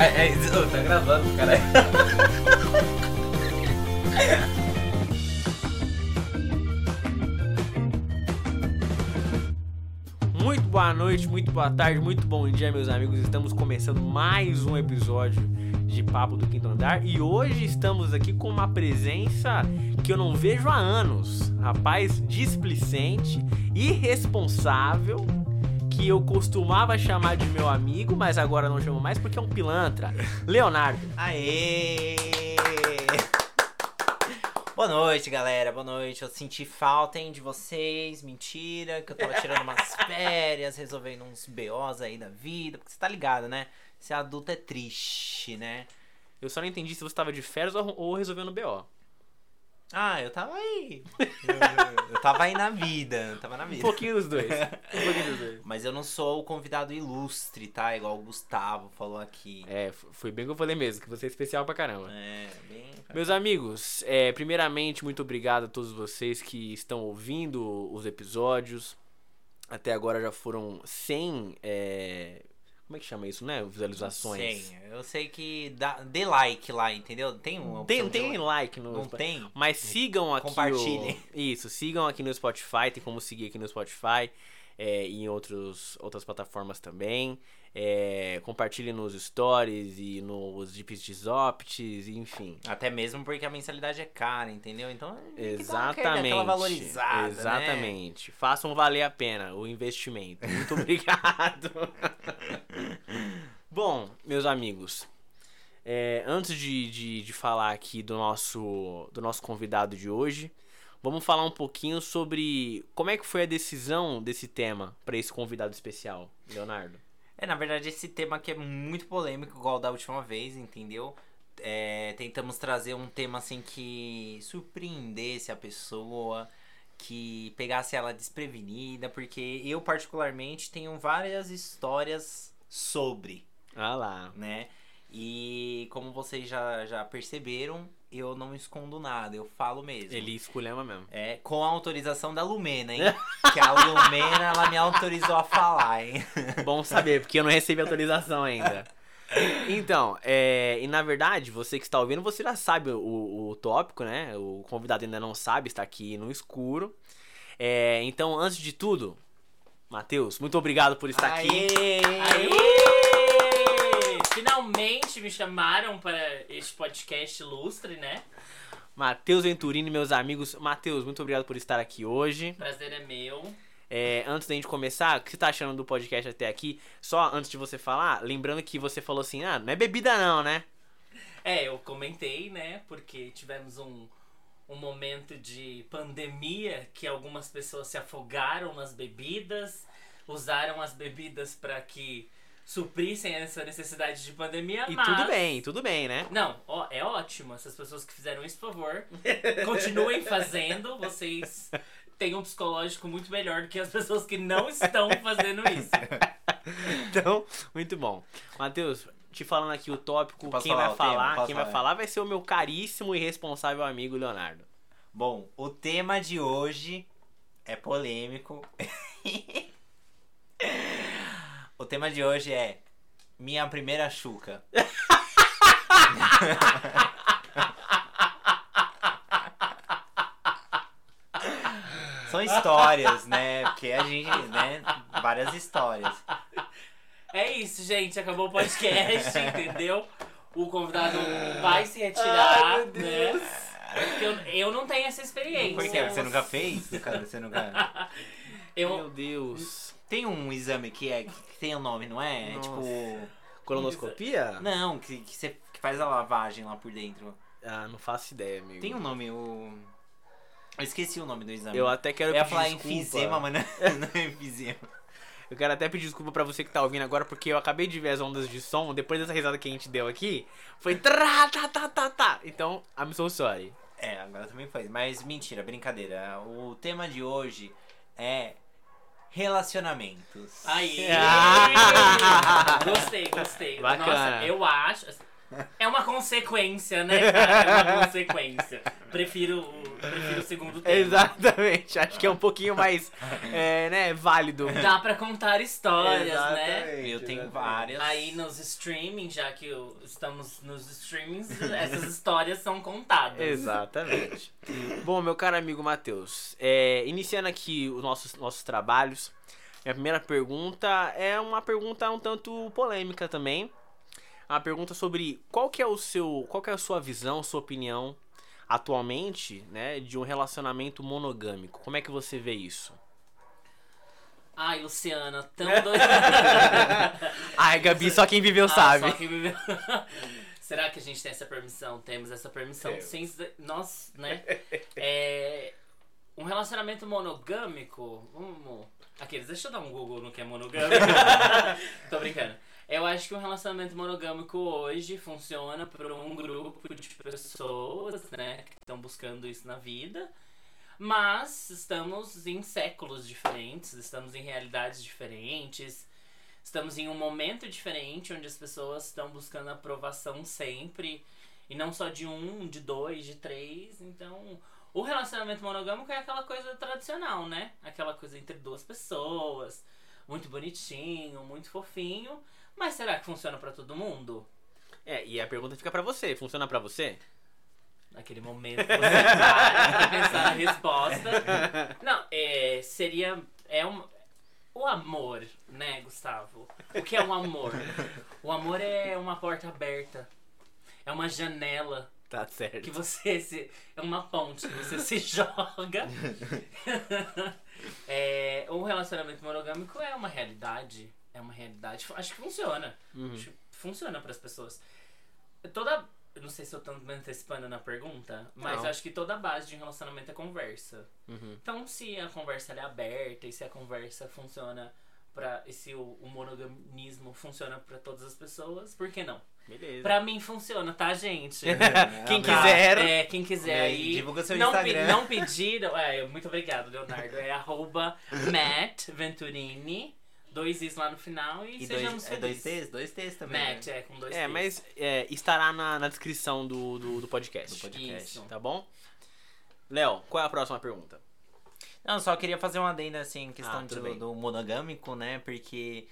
É, é, ô, tá gravando, caralho. Muito boa noite, muito boa tarde, muito bom dia, meus amigos. Estamos começando mais um episódio de Papo do Quinto Andar e hoje estamos aqui com uma presença que eu não vejo há anos. Rapaz displicente, irresponsável, que eu costumava chamar de meu amigo, mas agora não chamo mais porque é um pilantra. Leonardo. Aê! Boa noite, galera. Boa noite. Eu senti falta, hein, de vocês. Mentira, que eu tava tirando umas férias, resolvendo uns BOs aí da vida. Porque você tá ligado, né? Ser adulto é triste, né? Eu só não entendi se você estava de férias ou, ou resolvendo BO. Ah, eu tava aí. Eu, eu tava aí na vida. Tava na Um vida. pouquinho dos dois. Um pouquinho dos dois. Mas eu não sou o convidado ilustre, tá? Igual o Gustavo falou aqui. É, foi bem que eu falei mesmo, que você é especial pra caramba. É, bem. Meus amigos, é, primeiramente, muito obrigado a todos vocês que estão ouvindo os episódios. Até agora já foram 100. é, como é que chama isso, né? Visualizações. Sim, eu sei que dá, dê like lá, entendeu? Tem uma Tem, tem like no. Não tem? Mas sigam aqui. Compartilhem. O... Isso, sigam aqui no Spotify. Tem como seguir aqui no Spotify é, e em outros, outras plataformas também. É, compartilhem nos stories e nos Jeeps de Zopts, enfim. Até mesmo porque a mensalidade é cara, entendeu? Então, uma- Exatamente. aquela valorizada, né? Exatamente. Façam valer a pena o investimento. Muito obrigado. Bom, meus amigos, é, antes de, de, de falar aqui do nosso, do nosso convidado de hoje, vamos falar um pouquinho sobre como é que foi a decisão desse tema para esse convidado especial, Leonardo. É, na verdade, esse tema aqui é muito polêmico, igual da última vez, entendeu? É, tentamos trazer um tema assim que surpreendesse a pessoa, que pegasse ela desprevenida, porque eu, particularmente, tenho várias histórias sobre, Ah lá. né? E como vocês já, já perceberam, eu não escondo nada, eu falo mesmo. Ele esculhamba mesmo. É, com a autorização da Lumena, hein? que a Lumena, ela me autorizou a falar, hein? Bom saber, porque eu não recebi autorização ainda. Então, é, e na verdade, você que está ouvindo, você já sabe o, o tópico, né? O convidado ainda não sabe, está aqui no escuro. É, então, antes de tudo, Matheus, muito obrigado por estar aqui. Aê! Finalmente me chamaram para este podcast ilustre, né? Matheus Venturini, meus amigos. Matheus, muito obrigado por estar aqui hoje. Prazer é meu. É, antes da gente começar, o que você tá achando do podcast até aqui? Só antes de você falar, lembrando que você falou assim, ah, não é bebida não, né? É, eu comentei, né? Porque tivemos um, um momento de pandemia que algumas pessoas se afogaram nas bebidas, usaram as bebidas para que suprissem essa necessidade de pandemia, E mas... tudo bem, tudo bem, né? Não, ó, é ótimo. Essas pessoas que fizeram isso, por favor, continuem fazendo. Vocês têm um psicológico muito melhor do que as pessoas que não estão fazendo isso. Então, muito bom. Matheus, te falando aqui o tópico, quem falar vai tema? falar, Posso quem vai falar? falar vai ser o meu caríssimo e responsável amigo Leonardo. Bom, o tema de hoje é polêmico. o tema de hoje é Minha Primeira Chuca. São histórias, né? Porque a gente, né? Várias histórias. É isso, gente. Acabou o podcast, entendeu? O convidado vai se retirar, né? Porque eu, eu não tenho essa experiência. Por quê? Você nunca fez? Você nunca... Eu, Meu Deus. Tem um exame que, é, que tem um nome, não é? É. Tipo. Colonoscopia? Não, que, que você que faz a lavagem lá por dentro. Ah, não faço ideia, amigo. Tem um nome, o. Eu esqueci o nome do exame. Eu até quero Eu ia pedir falar desculpa. enfisema, mas não, não é enfisema. Eu quero até pedir desculpa pra você que tá ouvindo agora, porque eu acabei de ver as ondas de som, depois dessa risada que a gente deu aqui, foi tá, tá, tá, tá. Então, I'm so sorry. É, agora também faz. Mas mentira, brincadeira. O tema de hoje é relacionamentos. Aí. Ah! gostei, gostei. Bacana. Nossa, eu acho. É uma consequência, né, cara? É uma consequência. Prefiro, o- prefiro o segundo tema. Exatamente. Acho que é um pouquinho mais, é, né, válido. Dá pra contar histórias, né? Eu tenho exatamente. várias. Aí nos streaming, já que estamos nos streamings, essas histórias são contadas. Exatamente. Bom, meu caro amigo Matheus, é, iniciando aqui os nossos, nossos trabalhos, minha primeira pergunta é uma pergunta um tanto polêmica também. Uma pergunta sobre qual que é o seu, qual que é a sua visão, sua opinião atualmente, né, de um relacionamento monogâmico. Como é que você vê isso? Ai, Luciana, tão doida. Ai, Gabi, só quem viveu Ah, sabe. só que viveu- Será que a gente tem essa permissão? Temos essa permissão. Sem... Nós, né? É... Um relacionamento monogâmico. Vamos. Aqueles, deixa eu dar um Google no que é monogâmico. Tô brincando. Eu acho que um relacionamento monogâmico hoje funciona para um grupo de pessoas, né, que estão buscando isso na vida. Mas estamos em séculos diferentes, estamos em realidades diferentes, estamos em um momento diferente onde as pessoas estão buscando aprovação sempre. E não só de um, de dois, de três. Então, o relacionamento monogâmico é aquela coisa tradicional, né? Aquela coisa entre duas pessoas, muito bonitinho, muito fofinho. Mas será que funciona pra todo mundo? É, e a pergunta fica pra você. Funciona pra você? Naquele momento você para pra pensar na resposta. Não, é, seria. É um, o amor, né, Gustavo? O que é um amor? O amor é uma porta aberta. É uma janela Tá certo. que você se. É uma ponte que você se joga. é, um relacionamento monogâmico é uma realidade. É uma realidade. Acho que funciona. Uhum. Acho que funciona para as pessoas. Toda. Eu não sei se eu tô me antecipando na pergunta, mas acho que toda a base de relacionamento é conversa. Uhum. Então, se a conversa é aberta e se a conversa funciona para e se o, o monoganismo funciona para todas as pessoas, por que não? Beleza. Pra mim funciona, tá, gente? Quem Tá, quiser. É, quem quiser aí, divulga seu não, Instagram. não pediram. É, muito obrigado, Leonardo. É arroba Matt Venturini. Dois Is lá no final e, E sejamos dois, é dois felizes. T's? Dois T's também. Matt, né? é com dois É, T's. mas é, estará na, na descrição do, do, do podcast. Do podcast. Isso. Tá bom? Léo, qual é a próxima pergunta? Não, só queria fazer uma adenda assim, em questão Ah, do monogâmico, né? Porque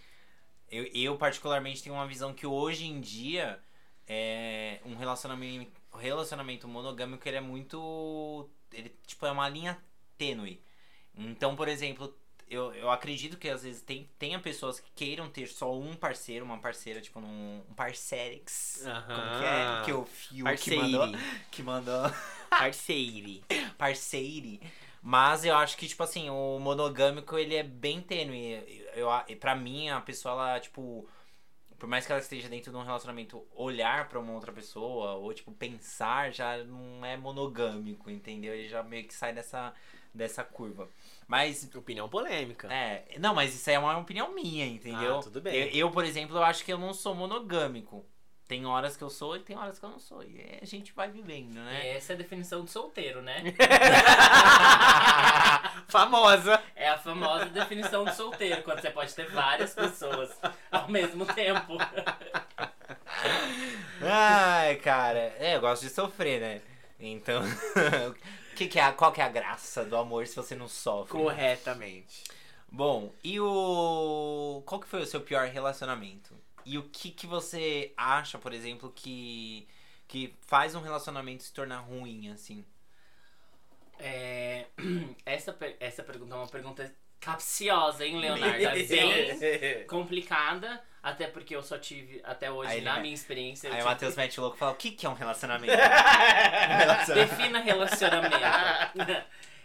eu, eu, particularmente, tenho uma visão que hoje em dia é um relacionamento, relacionamento monogâmico ele é muito. Ele, tipo, é uma linha tênue. Então, por exemplo, eu, eu acredito que às vezes tem, tenha pessoas que queiram ter só um parceiro, uma parceira, tipo, num um parcerix. Como que é? Que o Fio que mandou. Que mandou Parceire. parceire. Mas eu acho que, tipo assim, o monogâmico, ele é bem tênue. Eu, eu, pra mim, a pessoa, ela, tipo... Por mais que ela esteja dentro de um relacionamento, olhar pra uma outra pessoa, ou, tipo, pensar, já não é monogâmico, entendeu? Ele já meio que sai dessa, dessa curva. Mas, Opinião polêmica. é... Não, mas isso aí é uma opinião minha, entendeu? Ah, tudo bem. Eu, eu, por exemplo, eu acho que eu não sou monogâmico. Tem horas que eu sou e tem horas que eu não sou. E a gente vai vivendo, né? Essa é a definição de solteiro, né? Famosa. É a famosa definição de solteiro, quando você pode ter várias pessoas ao mesmo tempo. Ai, cara. É, eu gosto de sofrer, né? Então, que que é, qual que é a graça do amor se você não sofre? Corretamente. Bom, e o... Qual que foi o seu pior relacionamento? E o que que você acha, por exemplo, que... Que faz um relacionamento se tornar ruim, assim? É, essa, essa pergunta é uma pergunta capciosa, hein, Leonardo? É bem complicada, até porque eu só tive, até hoje, Aí na minha experiência, Aí o Matheus mete o louco e fala, o que que é um relacionamento? Um relacionamento. Defina relacionamento.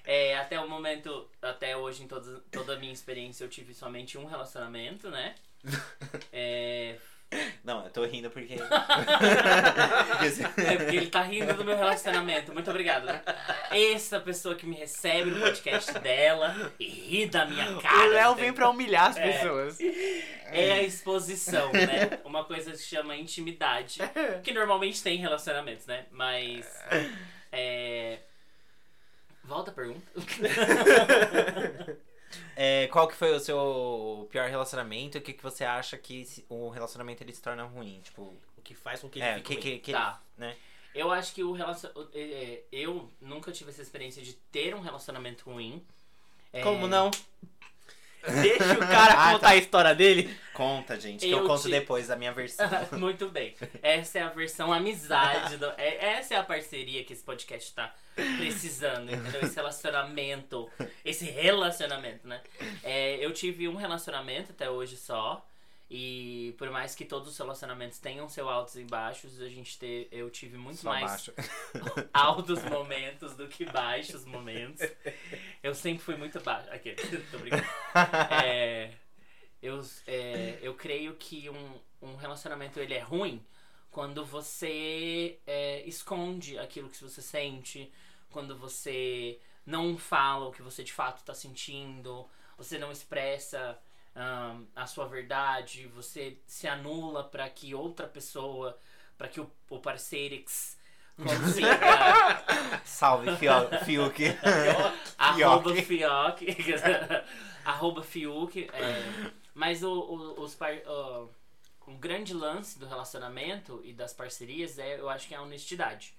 É, até o momento, até hoje, em toda, toda a minha experiência, eu tive somente um relacionamento, né? É, Não, eu tô rindo porque... é porque ele tá rindo do meu relacionamento. Muito obrigado. né? Essa pessoa que me recebe no podcast dela e ri da minha cara. o Léo vem pra humilhar as É. pessoas. É a exposição, né? Uma coisa que se chama intimidade. Que normalmente tem em relacionamentos, né? Mas. É. Volta a pergunta. É, qual que foi o seu pior relacionamento? O que, que você acha que se- o relacionamento ele se torna ruim? Tipo, O que faz com que ele é, o fique que, ruim. que, que Tá. ele, né? Eu acho que o relacionamento. Eu nunca tive essa experiência de ter um relacionamento ruim. É, Como não? Deixa o cara Ah, contar tá. a história dele. Conta, gente, que Eu eu, conto te- depois da minha versão. Muito bem. Essa é a versão amizade. Do, é- essa é a parceria que esse podcast tá precisando, entendeu? Esse relacionamento. Esse relacionamento, né? É, eu tive um relacionamento até hoje só. E por mais que todos os relacionamentos tenham seus altos e baixos, a gente te, eu tive muito Só mais baixo. altos momentos do que baixos momentos. Eu sempre fui muito baixo. Aqui, tô brincando. É, eu, é, eu creio que um, um relacionamento ele é ruim quando você é, esconde aquilo que você sente, quando você não fala o que você de fato está sentindo, você não expressa ahn, a sua verdade, você se anula para que outra pessoa, para que o, o parceirix consiga Salve, Fio- Fiuk. arroba Fioc. arroba Fiuk. é. mas o, o, os par, o, o grande lance do relacionamento e das parcerias é, eu acho que é a honestidade.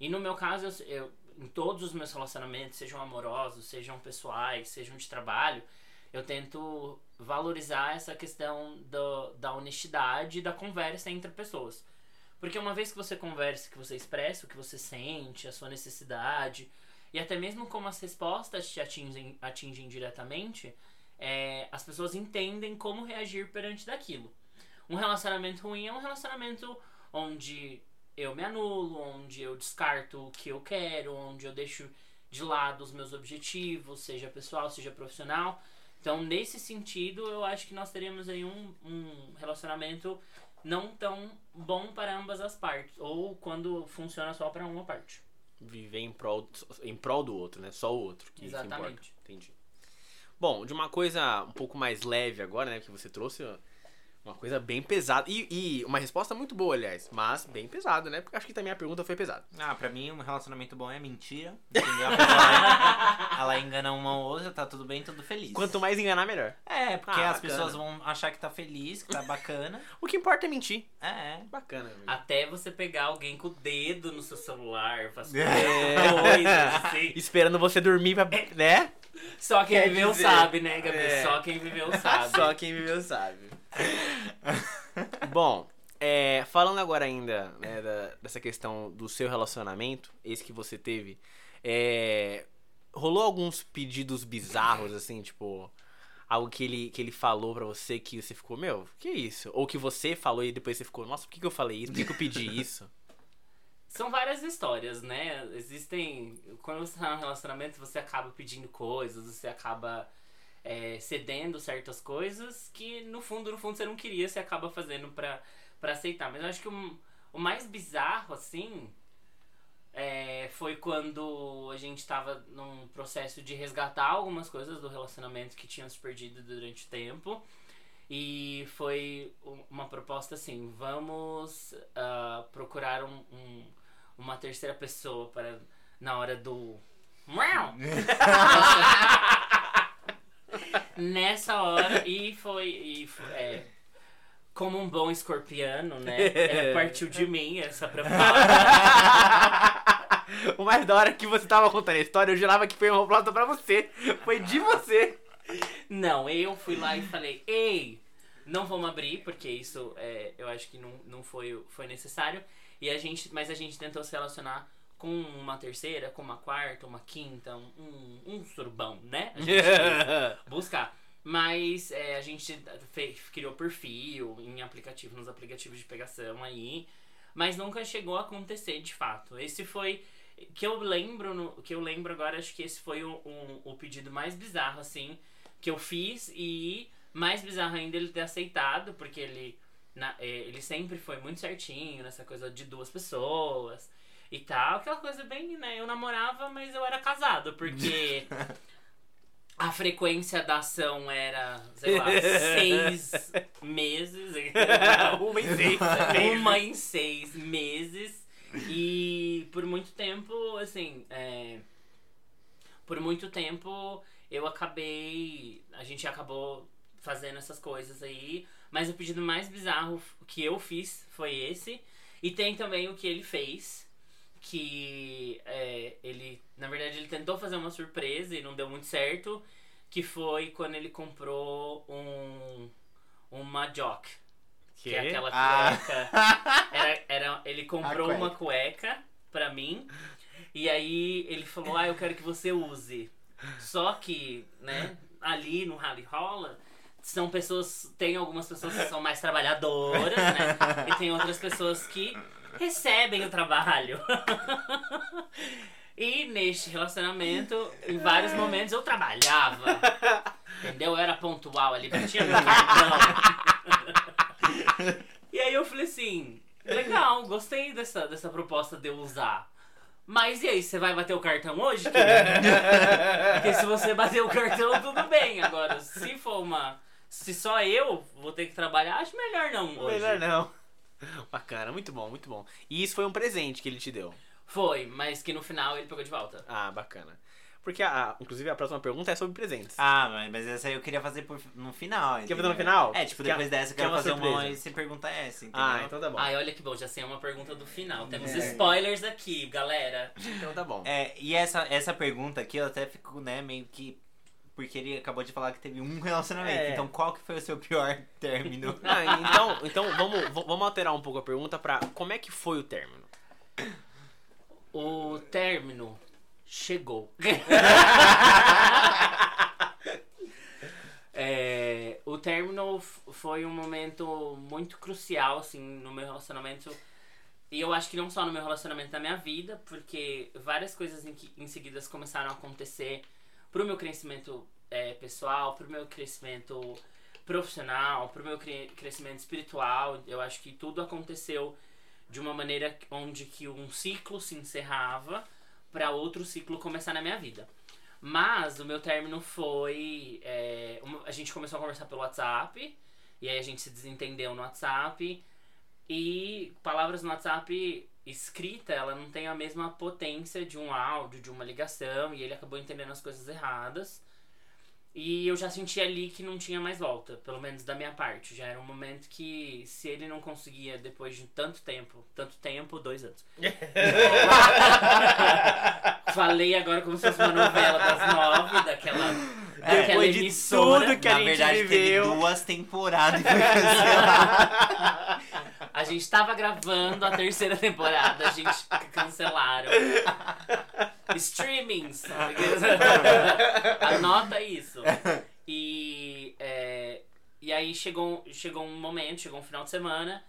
E no meu caso, eu, eu- em todos os meus relacionamentos, sejam amorosos, sejam pessoais, sejam de trabalho, eu tento valorizar essa questão do, da honestidade e da conversa entre pessoas. Porque uma vez que você conversa, que você expressa o que você sente, a sua necessidade, e até mesmo como as respostas te atingem, atingem diretamente, é, as pessoas entendem como reagir perante daquilo. Um relacionamento ruim é um relacionamento onde eu me anulo, onde eu descarto o que eu quero, onde eu deixo de lado os meus objetivos, seja pessoal, seja profissional. Então, nesse sentido, eu acho que nós teríamos aí um, um relacionamento não tão bom para ambas as partes, ou quando funciona só para uma parte. Viver em prol, em prol do outro, né? Só o outro. Que, que importa. Exatamente. Entendi. Bom, de uma coisa um pouco mais leve agora, né? Que você trouxe uma coisa bem pesada. E, e uma resposta muito boa, aliás. Mas bem pesada, né? Porque acho que também a pergunta foi pesada. Ah, pra mim, um relacionamento bom é mentira. Entendeu? A pessoa, ela engana uma ou outra, tá tudo bem, tudo feliz. Quanto mais enganar, melhor. É, porque Ah, as bacana. pessoas vão achar que tá feliz, que tá bacana. O que importa é mentir. É. Bacana. amigo. Até você pegar alguém com o dedo no seu celular, fazer É. coisas assim. Esperando você dormir pra. Né? Só quem Quer viveu dizer, sabe, né, Gabi? é. Só quem viveu sabe. Só quem viveu sabe. Bom, é, falando agora ainda né, da- dessa questão do seu relacionamento, esse que você teve, é, rolou alguns pedidos bizarros, assim, tipo, algo que ele, que ele falou pra você que você ficou, meu, que isso? Ou que você falou e depois você ficou, nossa, por que, que eu falei isso? Por que, que eu pedi isso? São várias histórias, né? Existem. Quando você tá num relacionamento, você acaba pedindo coisas, você acaba é, cedendo certas coisas que no fundo, no fundo, você não queria, você acaba fazendo pra, pra aceitar. Mas eu acho que o, o mais bizarro, assim. é, foi quando a gente tava num processo de resgatar algumas coisas do relacionamento que tinham se perdido durante o tempo. E foi uma proposta assim: vamos ah, procurar um, um- uma terceira pessoa para na hora do. Nessa hora, e foi. E, f- é, como um bom escorpiano, né? é, partiu de mim essa proposta. o mais da hora que você tava contando a história, eu jurava que foi uma proposta pra você. Foi de você. Não, eu fui lá e falei, ei, não vamos abrir, porque isso é, eu acho que não, não foi, foi necessário. E a gente, mas a gente tentou se relacionar com uma terceira, com uma quarta, uma quinta, um, um, surbão, né? A gente buscar. Mas é, a gente fez, criou perfil em aplicativo, nos aplicativos de pegação aí. Mas nunca chegou a acontecer de fato. Esse foi. Que eu lembro, no, que eu lembro agora, acho que esse foi o, o, o pedido mais bizarro, assim, que eu fiz e mais bizarro ainda ele ter aceitado, porque ele, na- eh, ele sempre foi muito certinho nessa coisa de duas pessoas e tal. Aquela coisa bem, né? Eu namorava, mas eu era casado, porque a frequência da ação era, sei lá, seis meses. Uma em seis. Uma em seis meses. E por muito tempo, assim, é, por muito tempo eu acabei. A gente acabou fazendo essas coisas aí. Mas o pedido mais bizarro que eu fiz foi esse. E tem também o que ele fez. Que é, ele, na verdade, ele tentou fazer uma surpresa e não deu muito certo. Que foi quando ele comprou um. Uma jock. Que é aquela Ah. cueca. Era, era, ele comprou A uma cueca pra mim. E aí ele falou, ah, eu quero que você use. Só que, né, ali no Rally Rola, são pessoas. Tem algumas pessoas que são mais trabalhadoras, né? E tem outras pessoas que recebem o trabalho. E neste relacionamento, em vários momentos eu trabalhava. Entendeu? Eu era pontual ali, no cartão. E aí eu falei assim, legal, gostei dessa, dessa proposta de eu usar. Mas e aí, você vai bater o cartão hoje? Porque se você bater o cartão, tudo bem. Agora, se for uma. Se só eu vou ter que trabalhar, acho melhor não hoje. Melhor não. Bacana, muito bom, muito bom. E isso foi um presente que ele te deu. Foi, mas que no final ele pegou de volta. Ah, bacana. Porque, a, inclusive, a próxima pergunta é sobre presentes. Ah, mas, mas essa aí eu queria fazer por, no final. Quer fazer no final? É, tipo, depois dessa eu quer quero uma fazer uma e você pergunta essa, entendeu? Ah, então tá bom. Ai, olha que bom, já sei uma pergunta do final. Temos É. spoilers aqui, galera. Então tá bom. É, e essa, essa pergunta aqui eu até fico, né, meio que. Porque ele acabou de falar que teve um relacionamento. É. Então qual que foi o seu pior término? Ah, então, então vamos, vamos alterar um pouco a pergunta pra como é que foi o término? O término chegou. É, o término foi um momento muito crucial, assim, no meu relacionamento. E eu acho que não só no meu relacionamento, na minha vida, porque várias coisas em, que, em seguidas começaram a acontecer pro meu crescimento é, pessoal, pro meu crescimento profissional, pro meu cre- crescimento espiritual. Eu acho que tudo aconteceu de uma maneira onde que um ciclo se encerrava para outro ciclo começar na minha vida. Mas o meu término foi. é, uma- a gente começou a conversar pelo WhatsApp, e aí a gente se desentendeu no WhatsApp. E palavras no WhatsApp escrita, ela não tem a mesma potência de um áudio, de uma ligação, e ele acabou entendendo as coisas erradas. E eu já senti ali que não tinha mais volta, pelo menos da minha parte. Já era um momento que, se ele não conseguia, depois de tanto tempo, tanto tempo, dois anos. Falei agora como se fosse uma novela das nove, daquela, daquela Depois de emissora. tudo que a Na gente verdade, viveu. teve duas temporadas e foi cancelado. Gente tava gravando a terceira temporada, a gente cancelaram. Streamings. Anota isso. E, é, e aí chegou, chegou um momento, chegou um final de semana,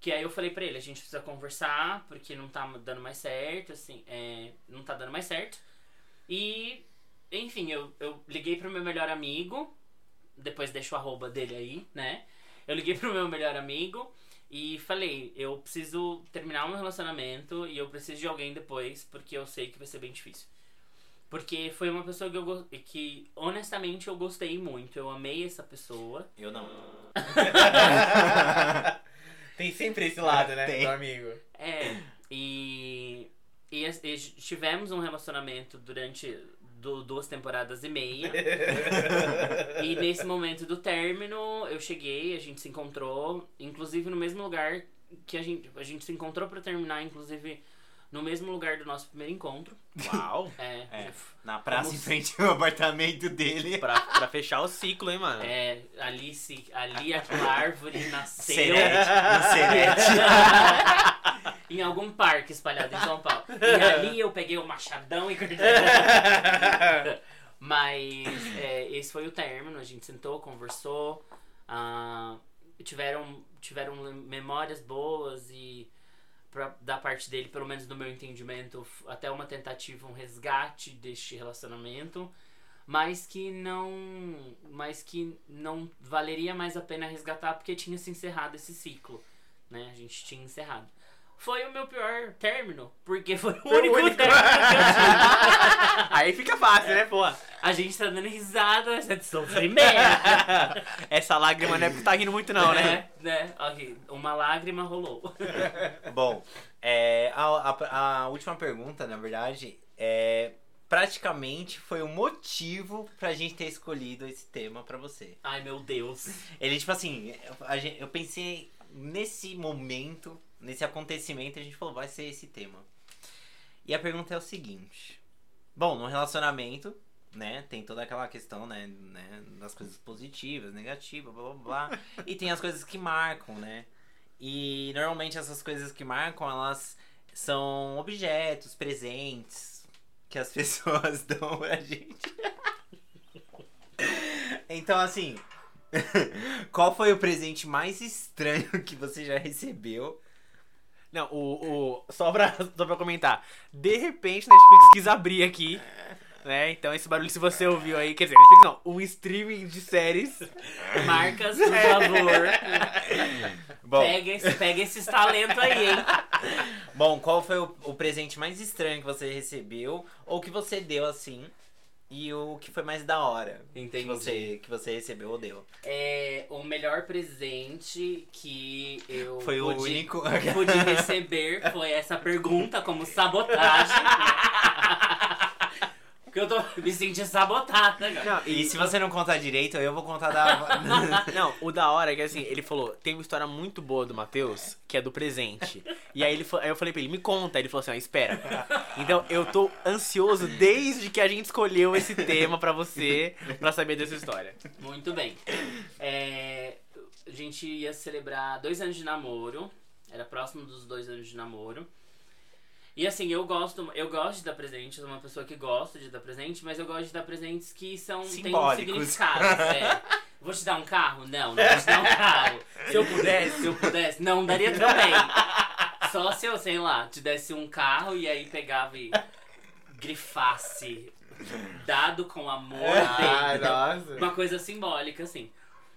que aí eu falei pra ele, a gente precisa conversar, porque não tá dando mais certo, assim, é, não tá dando mais certo. E, enfim, eu, eu liguei pro meu melhor amigo, depois deixo o arroba dele aí, né? Eu liguei pro meu melhor amigo e falei, eu preciso terminar um relacionamento e eu preciso de alguém depois, porque eu sei que vai ser bem difícil. Porque foi uma pessoa que eu go- que honestamente eu gostei muito, eu amei essa pessoa. Eu não. Tem sempre esse lado, né? Tem. Do amigo. É, e, e, e tivemos um relacionamento durante du- duas temporadas e meia. E nesse momento do término, eu cheguei, a gente se encontrou, inclusive no mesmo lugar que a gente, a gente se encontrou pra terminar, inclusive no mesmo lugar do nosso primeiro encontro. Uau. É, É, na praça Vamos- em frente ao apartamento dele. pra, pra fechar o ciclo, hein, mano? é, ali, se, ali aquela árvore nasceu Serete, no Serete. em algum parque espalhado em São Paulo. E ali eu peguei o machadão e cortei. Mas é, esse foi o término, a gente sentou, conversou, ah, tiveram, tiveram memórias boas e pra- da parte dele, pelo menos no meu entendimento, até uma tentativa, um resgate deste relacionamento, mas que não, mas que não valeria mais a pena resgatar porque tinha se encerrado esse ciclo, né? A gente tinha encerrado. Foi o meu pior término, porque foi o Foi único, único. término que eu tive. Aí fica fácil, né, pô? A gente tá dando risada, mas é de sofrimento. Essa lágrima não é porque tá rindo muito, não, né? É, né? Ok, uma lágrima rolou. Bom, é, a, a, a última pergunta, na verdade, é praticamente foi o motivo pra gente ter escolhido esse tema pra você. Ai, meu Deus. Ele, tipo assim, a gente- eu pensei nesse momento, nesse acontecimento, a gente falou, vai ser esse tema. E a pergunta é o seguinte. Bom, no relacionamento, né, tem toda aquela questão, né, né das coisas positivas, negativas, blá blá blá. e tem as coisas que marcam, né? E normalmente essas coisas que marcam, elas são objetos, presentes que as pessoas dão pra gente. então, assim, qual foi o presente mais estranho que você já recebeu? Não, o, o, só, pra, só pra comentar. De repente, Netflix quis abrir aqui. Né? Então, esse barulho, se você ouviu aí, quer dizer, Netflix não, o streaming de séries. Marcas, por favor. Bom, Pega, esse, pega esses talentos aí, hein? bom qual foi o, o presente mais estranho que você recebeu ou que você deu assim? E o que foi mais da hora que Entendi. você, que você recebeu ou deu? É, o melhor presente que eu Foi o pude, único. pude receber foi essa pergunta como sabotagem. Porque eu tô me sentindo sabotada, cara. Não, E se você não contar direito, eu vou contar da. Não, o da hora é que assim, ele falou, tem uma história muito boa do Matheus, que é do presente. E aí, ele, aí eu falei pra ele, me conta. Ele falou assim, ó, espera. Então eu tô ansioso desde que a gente escolheu esse tema pra você, pra saber dessa história. Muito bem. É, a gente ia celebrar dois anos de namoro. Era próximo dos dois anos de namoro. E assim, eu gosto, eu gosto de dar presente, eu sou uma pessoa que gosta de dar presente, mas eu gosto de dar presentes que são têm um Simbólicos. significado. é. Vou te dar um carro? Não, não vou te dar um carro. Se eu pudesse, se eu pudesse, não daria também. Só se eu, sei lá, te desse um carro e aí pegava e grifasse dado com amor dentro. nossa. Uma coisa simbólica, assim.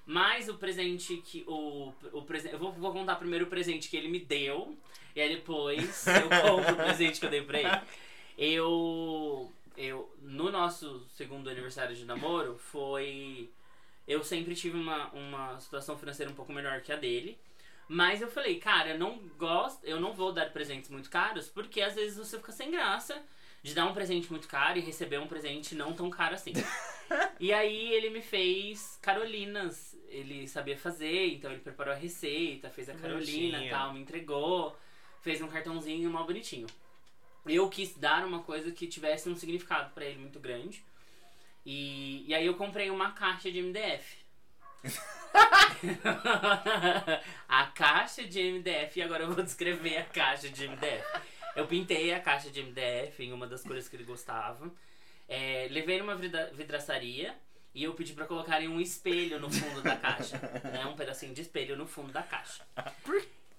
Mas o presente que. O, o presente. Eu vou, vou contar primeiro o presente que ele me deu. E aí depois eu conto o presente que eu dei pra ele. Eu. Eu. No nosso segundo aniversário de namoro, foi. Eu sempre tive uma, uma situação financeira um pouco melhor que a dele. Mas eu falei, cara, eu não gosto, eu não vou dar presentes muito caros, porque às vezes você fica sem graça de dar um presente muito caro e receber um presente não tão caro assim. e aí ele me fez carolinas. Ele sabia fazer, então ele preparou a receita, fez a carolina e tal, me entregou, fez um cartãozinho mal bonitinho. Eu quis dar uma coisa que tivesse um significado pra ele muito grande. E, e aí eu comprei uma caixa de MDF. a caixa de MDF, e agora eu vou descrever a caixa de MDF. Eu pintei a caixa de MDF em uma das cores que ele gostava. É, levei numa vidra- vidraçaria e eu pedi pra colocarem um espelho no fundo da caixa. né? Um pedacinho de espelho no fundo da caixa.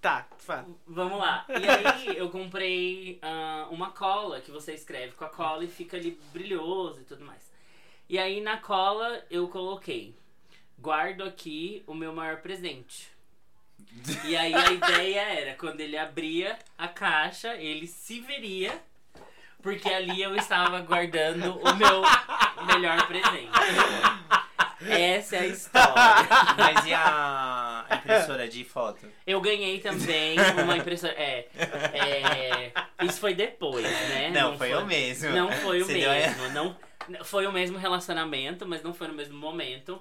Tá, fala. Vamos lá. E aí eu comprei ah, uma cola que você escreve com a cola e fica ali brilhoso e tudo mais. E aí na cola eu coloquei: guardo aqui o meu maior presente. E aí a ideia era, quando ele abria a caixa, ele se veria, porque ali eu estava guardando o meu melhor presente. Essa é a história. Mas e a impressora de foto? Eu ganhei também uma impressora. É, é, Isso foi depois, né? Não, foi, o mesmo. Não foi o Você deu mesmo. Não, foi o mesmo relacionamento, mas não foi no mesmo momento.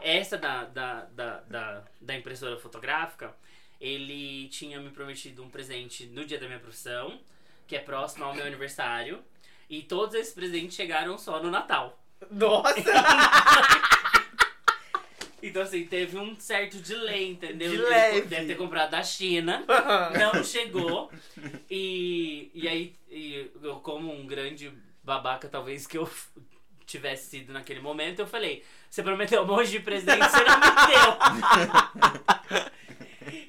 Essa da, da, da, da, da impressora fotográfica, ele tinha me prometido um presente no dia da minha profissão, que é próximo ao meu aniversário. E todos esses presentes chegaram só no Natal. Nossa! Então, assim, teve um certo delay, entendeu? De Ele leve. Deve ter comprado da China. não chegou. E, e aí, e eu, como um grande babaca, talvez que eu tivesse sido naquele momento, eu falei: Você prometeu um monte de presente, você não me deu.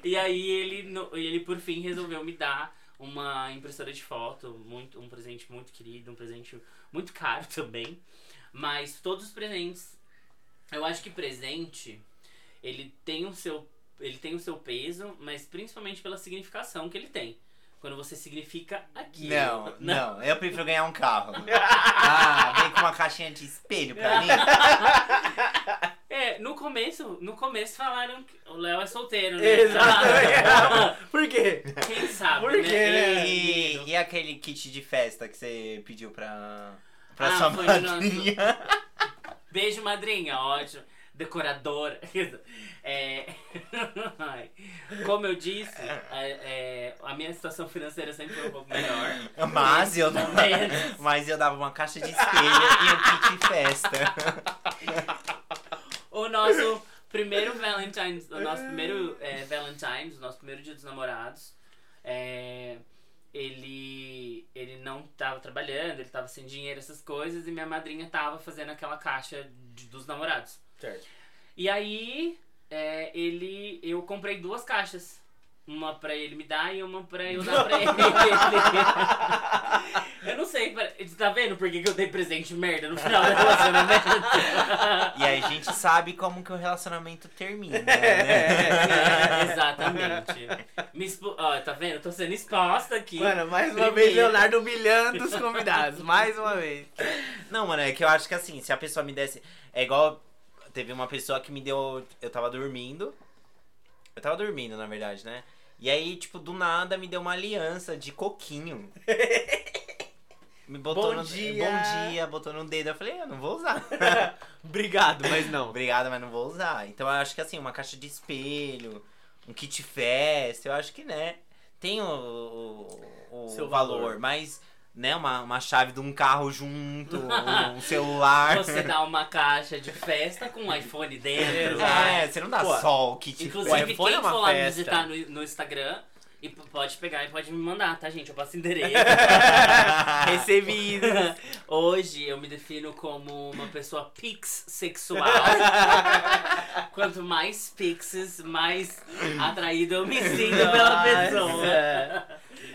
e aí, ele, ele por fim resolveu me dar uma impressora de foto, muito, um presente muito querido, um presente muito caro também. Mas todos os presentes. Eu acho que presente, ele tem o seu ele tem o seu peso, mas principalmente pela significação que ele tem. Quando você significa aquilo. Não, não, eu prefiro ganhar um carro. Ah, vem com uma caixinha de espelho pra mim. É, no começo, no começo falaram que o Léo é solteiro, né? Exato. Por quê? Quem sabe, Por né? quê, né? Ei, E, e aquele kit de festa que você pediu pra, pra Ah, sua madrinha. Beijo, madrinha, ótimo. Decoradora. É. Como eu disse, é, é, a minha situação financeira sempre foi um pouco melhor. Mas eu, Momentos. mas eu dava uma caixa de espelho e um kit festa. O nosso primeiro Valentine's, o nosso primeiro é, Valentine's, o nosso primeiro dia dos namorados, é, ele, ele não tava trabalhando, ele tava sem dinheiro, essas coisas, e minha madrinha tava fazendo aquela caixa de- dos namorados. Certo. E aí, é, ele, eu comprei duas caixas. Uma pra ele me dar e uma pra eu dar pra ele. eu não sei, tá vendo por que, que eu dei presente merda no final do relacionamento? E aí a gente sabe como que o relacionamento termina, né? É, exatamente. Me expo... Ó, tá vendo? Eu tô sendo exposta aqui. Mano, mais uma Primeiro. vez Leonardo humilhando os convidados. mais uma vez. Não, mano, é que eu acho que assim, se a pessoa me desse. É igual. Teve uma pessoa que me deu. Eu tava dormindo. Eu tava dormindo, na verdade, né? E aí, tipo, do nada me deu uma aliança de coquinho. Me botou Bom no. dia. Bom dia, botou no dedo. Eu falei, eu não vou usar. Obrigado, mas não. Obrigado, mas não vou usar. Então eu acho que assim, uma caixa de espelho, um kit festa, eu acho que, né, tem o, o, o Seu valor, valor. mas, né, uma, uma chave de um carro junto, um celular. Você dá uma caixa de festa com um iPhone dentro. É, você não dá Pô, só o kit Inclusive, quem é uma for lá me festa. visitar no, no Instagram, e pode pegar e pode me mandar, tá, gente? Eu passo endereço. Recebido. Hoje eu me defino como uma pessoa pix sexual. Quanto mais pixes, mais atraído eu me sinto pela pessoa.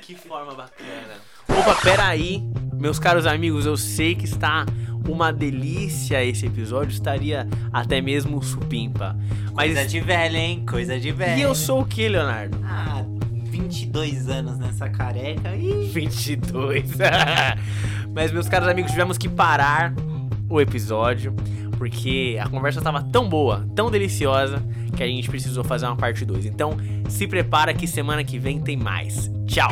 Que forma bacana. Opa, peraí. Meus caros amigos, eu sei que está uma delícia esse episódio. Estaria até mesmo supimpa. Mas... Coisa de velho, hein? Coisa de velho. E eu sou o que, Leonardo? Ah, 22 anos nessa careca. Ih. 22. Mas, meus caros amigos, tivemos que parar o episódio porque a conversa estava tão boa, tão deliciosa, que a gente precisou fazer uma parte 2. Então, se prepara que semana que vem tem mais. Tchau!